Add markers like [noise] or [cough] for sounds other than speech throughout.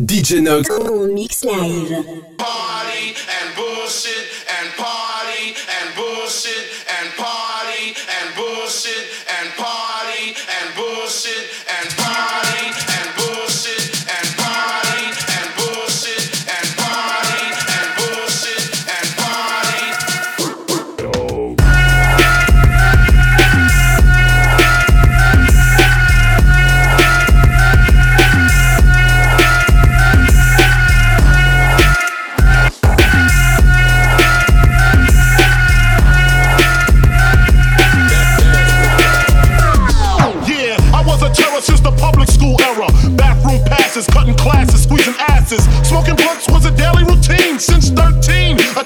DJ Nox. En mix live.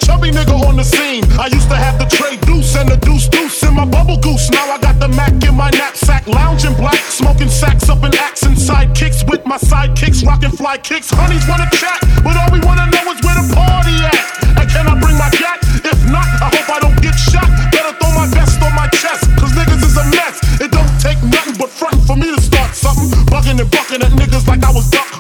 chubby nigga on the scene. I used to have the tray deuce and the deuce deuce in my bubble goose. Now I got the Mac in my knapsack, lounging black, smoking sacks up in axe and sidekicks with my sidekicks, rocking fly kicks. Honeys wanna chat, but all we wanna know is where the party at. And can I bring my cat? If not, I hope I don't get shot. Better throw my vest on my chest, cause niggas is a mess. It don't take nothing but frontin' for me to start something. Bugging and bucking at niggas like I was ducking.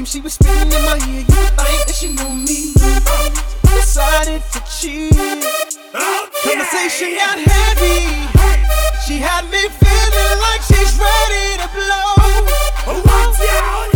From she was spitting in my ear. You would think that she know me. Decided to cheat. Conversation got heavy. She had me feeling like she's ready to blow. Oh, watch out.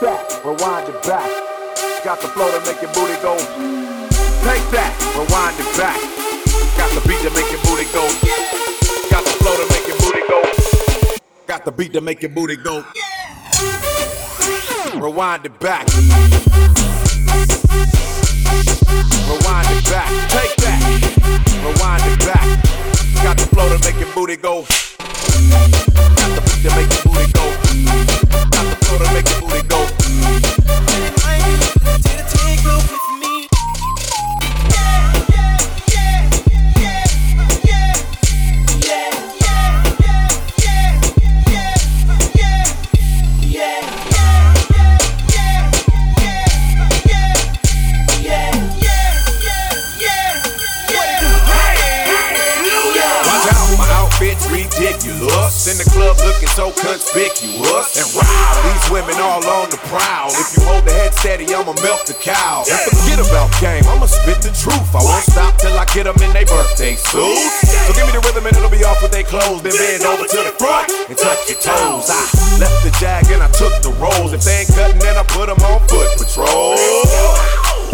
That, rewind it back. Got the flow to make your booty go. Take that, rewind it back. Got the beat to make your booty go. Got the flow to make your booty go. Got the beat to make your booty go. Rewind it back. Rewind it back. Take that. Rewind it back. Got the flow to make your booty go. Got the beat to make your booty go. Got the flow to make your booty go. Clothes. Then bend over to the front and touch your toes. I left the jag and I took the rolls. If they ain't cutting, then I put them on foot patrol.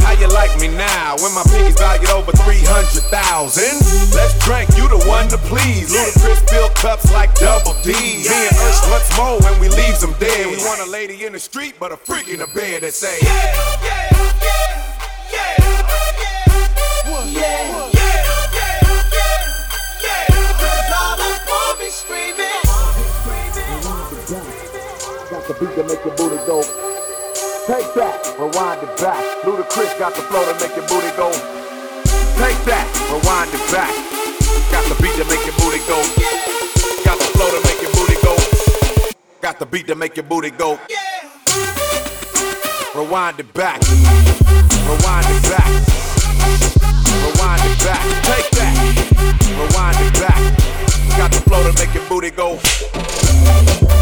How you like me now when my pinky's valued over 300,000? Let's drink, you the one to please. Ludacris fill cups like double D. Me and Ursh once more when we leaves them dead. We want a lady in the street, but a freak in the Ludacris got the flow to make your booty go. Take that, rewind it back. Got the beat to make your booty go. Got the flow to make your booty go. Got the beat to make your booty go. Rewind it back. Rewind it back. Rewind it back. Take that. Rewind it back. Got the flow to make your booty go.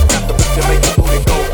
Got the beat to make your booty go.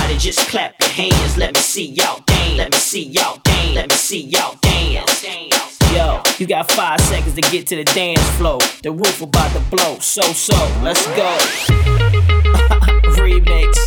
Everybody just clap your hands. Let me see y'all dance. Let me see y'all dance. Let me see y'all dance. Yo, you got five seconds to get to the dance floor. The roof about to blow. So, so, let's go. [laughs] Remix.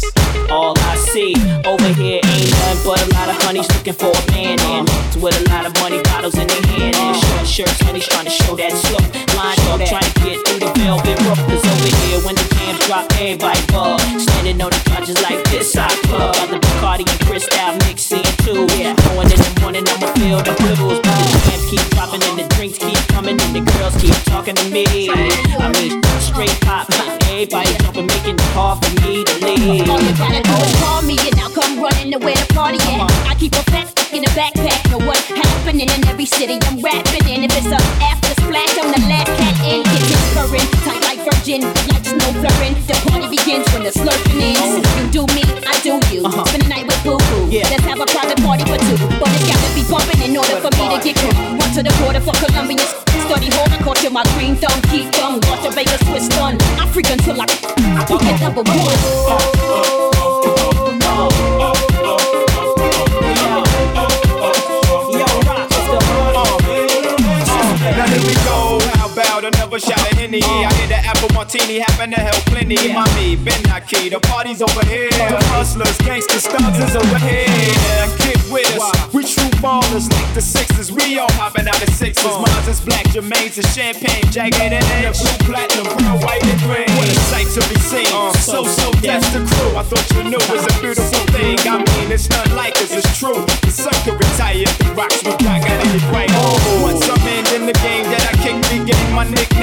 All I see over here ain't nothing but a lot of honeys looking for a man and with a lot of money bottles in their hand and short shirts. Honey's trying to show that slow line up, trying to get through the velvet rope. Cause over here when the jams drop, everybody bug. Standing on the couches like this, I club. Got the Bacardi and Cristal mixing too. Yeah, going in the morning, I'ma feel the blues. Jams keep dropping and the drinks keep coming and the girls keep talking to me. I mean, straight pop, everybody jumping, making it hard for me to leave. All you gotta do call me and I'll come running to where the party at. I keep a fat in a backpack. Know what's happening in every city I'm rapping in. If it's a after splash, I'm the last cat in. Get purring, tight like virgin, like snow blurring. The party begins when the slurping ends. You do me, I do you. Uh-huh. Spend the night with boo boo. Yeah. Let's have a private party for two. But it's gotta be bumping in order for me to get cool. Run to the border for Columbia. Study hard, I caught you my green thumb, keep thumb. Watch the Vegas twist on. I freak until I, I at number one. out of now about shot of Henny? I hear the apple martini happen to help plenty. Mommy, Ben Naki, the party's over here. The hustlers, gangsters, thugs is over here. Get with us. We true ballers like the Sixers. We all hopping out of sixes. Uh. Mines is black, Jermaine's is champagne, jagged and the blue platinum, pearl white and green. What a sight to be seen. Uh. So, so, that's the crew. I thought you knew it was a beautiful thing. I mean, it's not like us, it's true. The sun could retire if the rocks we got got any right. Oh, once I'm in, the game that I can't begin. My nickname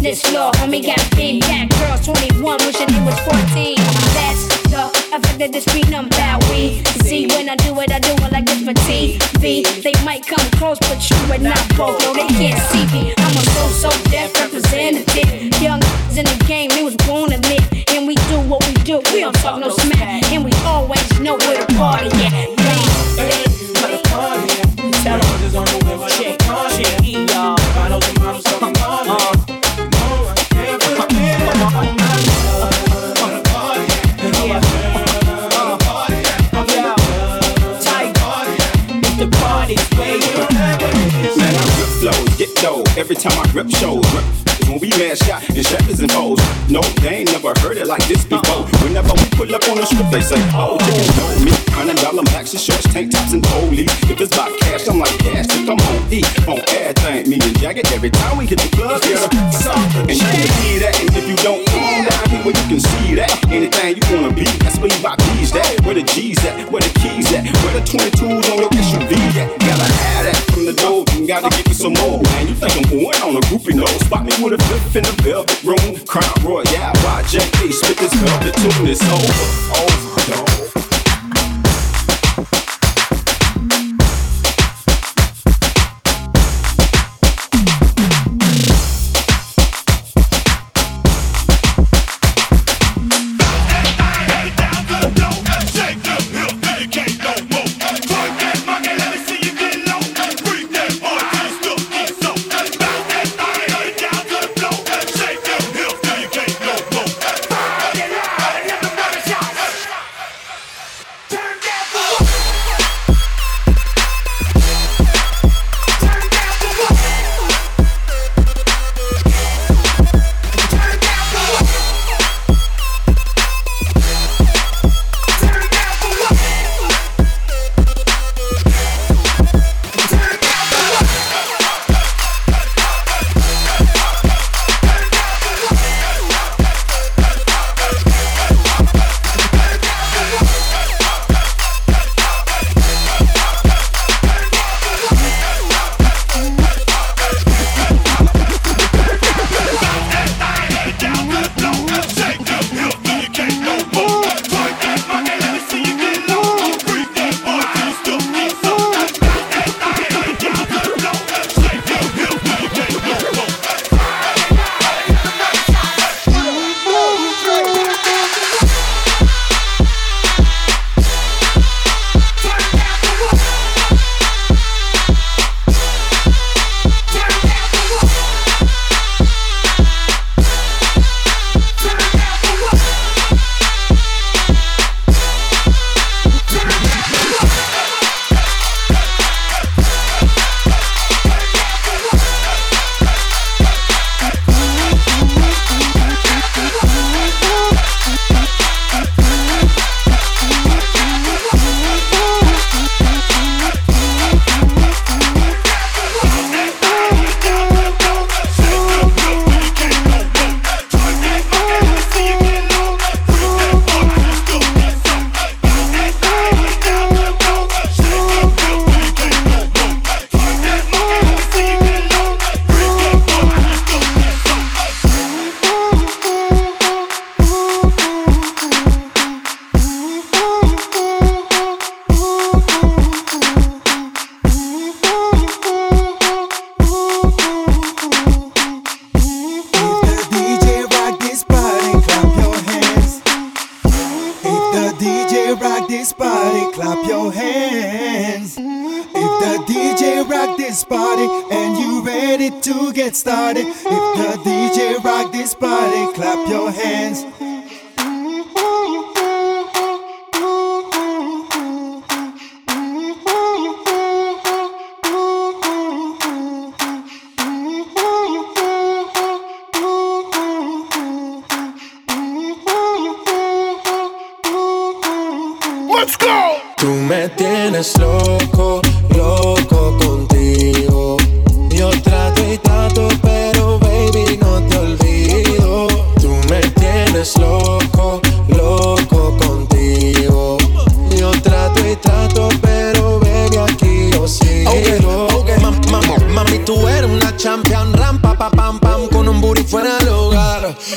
this law, homie got big cat girls, 21, wishing it was 14. That's the effect that this I'm about. We see when I do it, I do it like it's for TV. They might come close, but you and not both. No, they can't see me. I'm a So So Def representative. Young in the game, they was born to live, and we do what we do. We don't talk no smack, and we always know where the party at. Tell 'em. Check, check, Every time I rip shows, when we man shot and shepherds and foes. No, they ain't never heard it like this before. Whenever we pull up on the strip, they say, Oh, chicken know me. Hundred dollar max and shorts, tank tops and holy. If it's about cash, I'm like cash. If I'm on E, on everything, me and Jagged. Every time we hit the club, yeah, something. And you can see that. And if you don't, come on down here where you can see that. Anything you wanna be, that's where you buy B's at. Where the G's at, where the keys at, where the 22s on your SUV at. Gotta have that from the door, you gotta get me some more. Man, you think I'm going on a groupie nose? Spot me with a fifth in the velvet room. Crown Royal, Project A, spit this velvet tune, it's over, over, dog.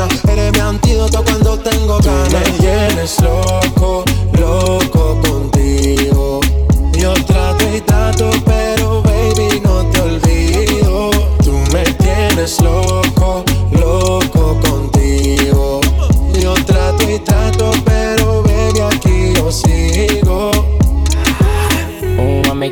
Sana. Eres mi antídoto cuando tengo ganas. Me tienes loco, loco contigo. Yo trato y trato, pero baby no te olvido. Tú me tienes loco, loco contigo. Yo trato y trato, pero baby aquí yo sigo.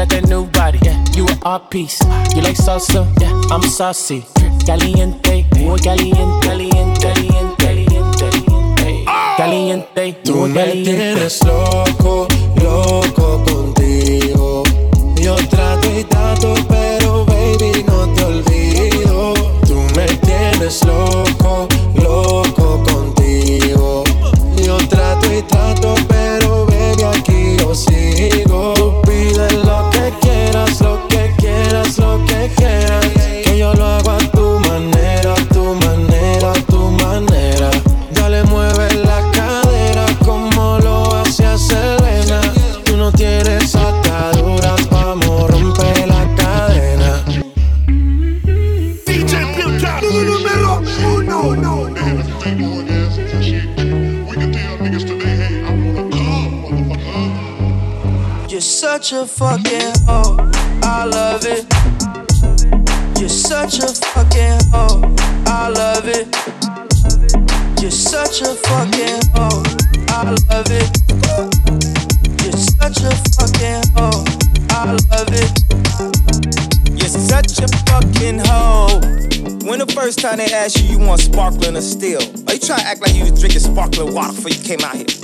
You got that new body, yeah. You an art piece. You like salsa, yeah. I'm saucy. Caliente, muy caliente, caliente, caliente, caliente, caliente. Tú me tienes loco, loco contigo. Yo trato y trato, pero baby no te olvido. Tú me tienes loco, loco contigo. Yo trato y trato, pero baby aquí yo sigo. Tú pides lo que quieras, lo que quieras. Que yo lo hago a tu manera, a tu manera, a tu manera. Dale, mueve la cadera como lo hacía Selena. Tú no tienes such a fucking hoe. I love it. You're such a fucking hoe. I love it. You're such a fucking hoe. I love it. You're such a fucking hoe. I love it. You're such a fucking hoe. When the first time they asked you, you want sparkling or still? Are you trying to act like you was drinking sparkling water before you came out here?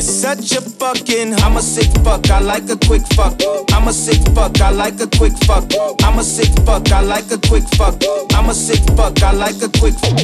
You're such a fucking. I'm a sick fuck. I like a quick fuck. I'm a sick fuck. I like a quick fuck. I'm a sick fuck. I like a quick fuck. I'm a sick fuck. I like a quick fuck.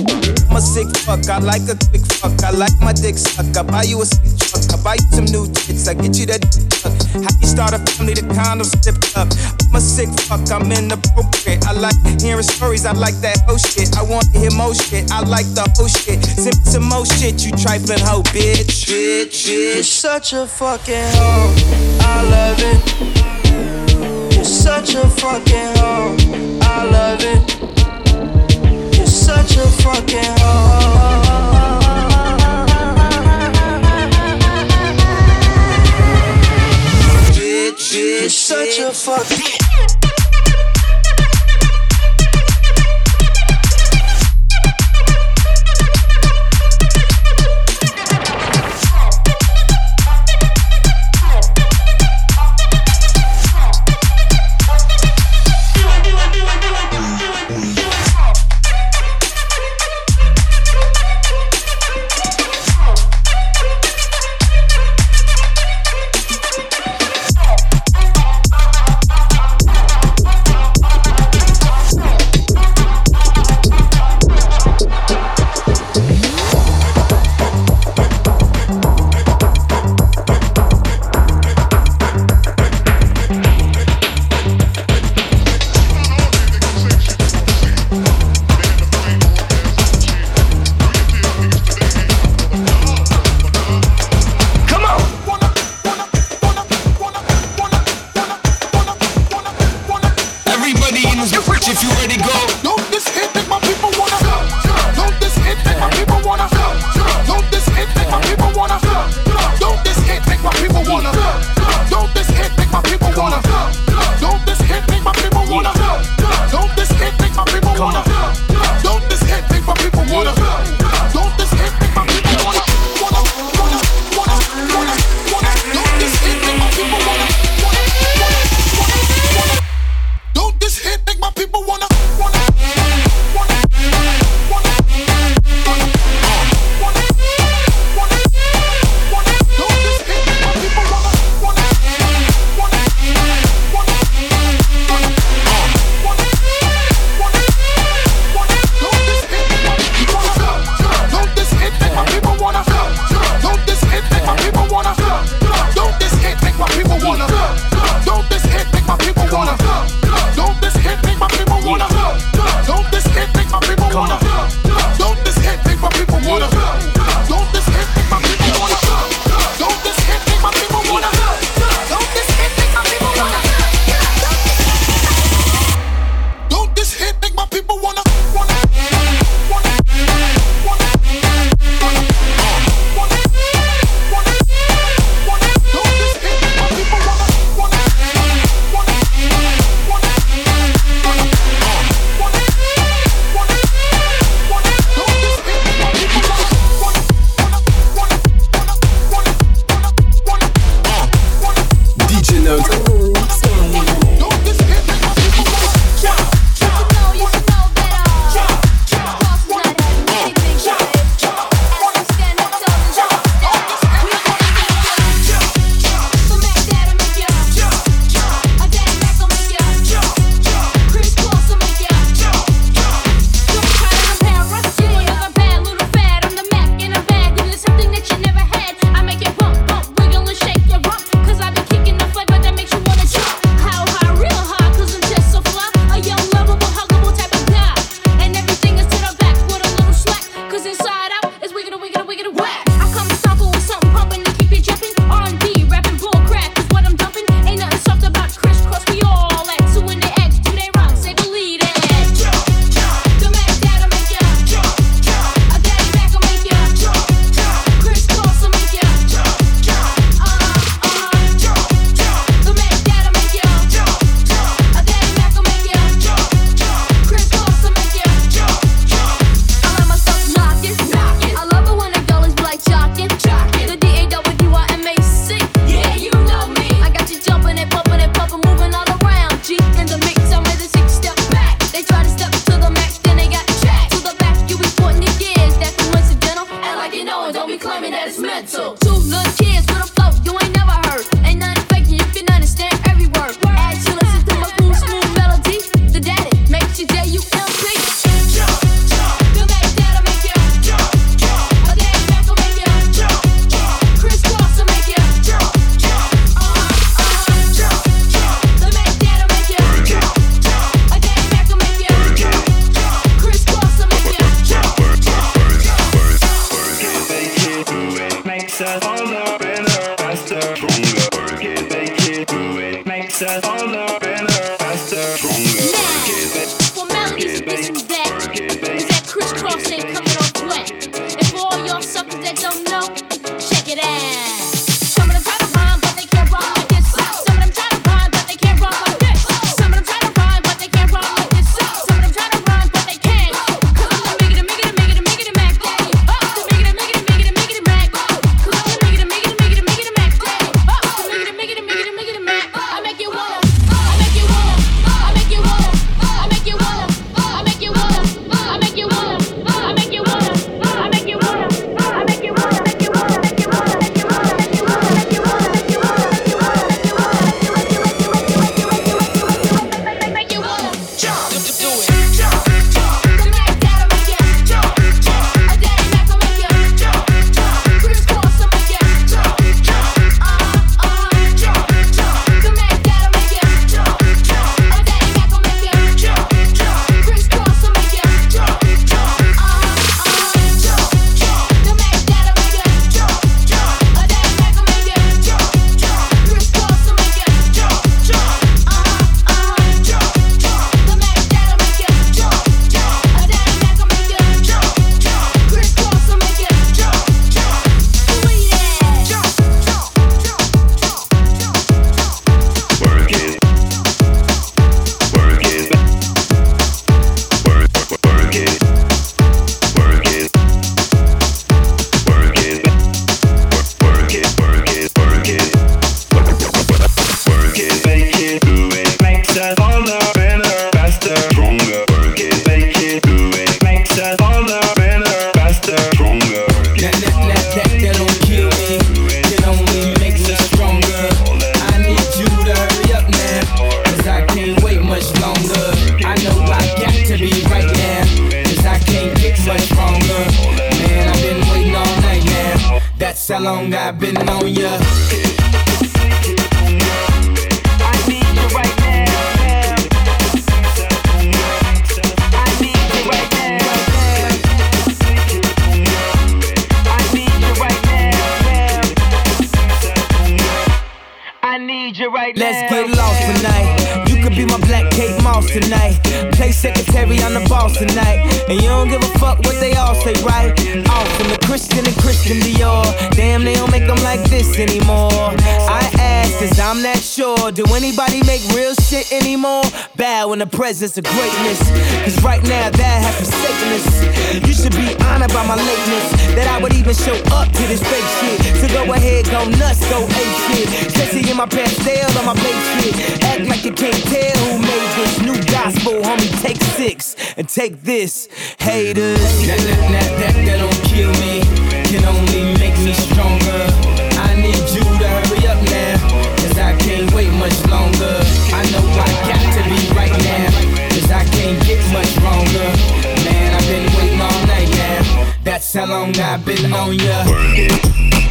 I'm a sick fuck. I like a quick fuck. I like my dick suck. I buy you a sick truck. I buy you some new tits. I get you that dick. How you start a family? The condoms slipped up. I'm a sick fuck. I'm inappropriate. I like hearing stories. I like that whole shit. I want to hear more shit. I like the whole shit. Sip some more shit. You trifling hoe, bitch. Bitch. You're such a fucking hoe. I love it. You're such a fucking hoe. I love it. You're such a fucking hoe. You're such a fucking. like this anymore. I ask, cause I'm not sure. Do anybody make real shit anymore? Bow in the presence of greatness. Cause right now, that has forsaken us. You should be honored by my lateness. That I would even show up to this fake shit. So go ahead, go nuts, go hate shit. Jesse in my Pastelle on my Bape shit. Act like you can't tell who made this new gospel, homie. Take six and take this, haters. That, that, that, that don't kill me, can only make me stronger. That's how long I've been on ya. Burn.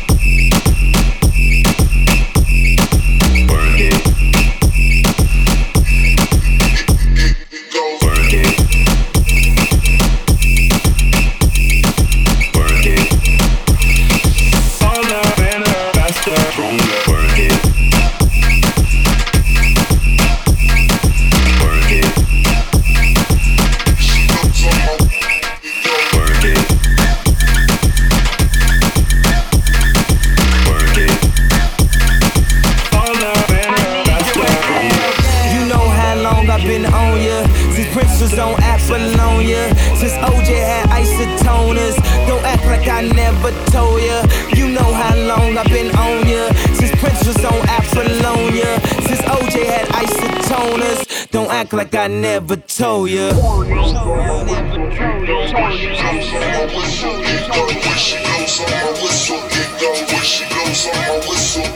I never told ya. You know how long I've been on ya. Since Prince was on Apollonia. Since OJ had Isotoners. Don't act like I never told ya. Whistle,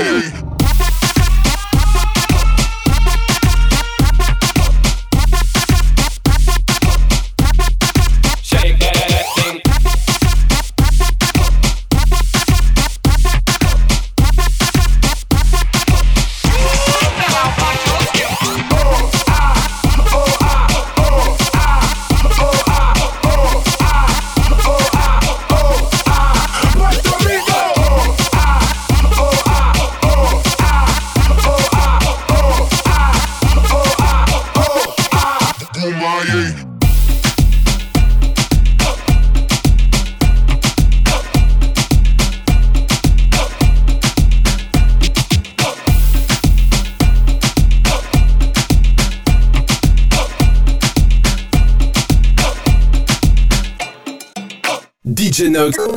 Shake DJ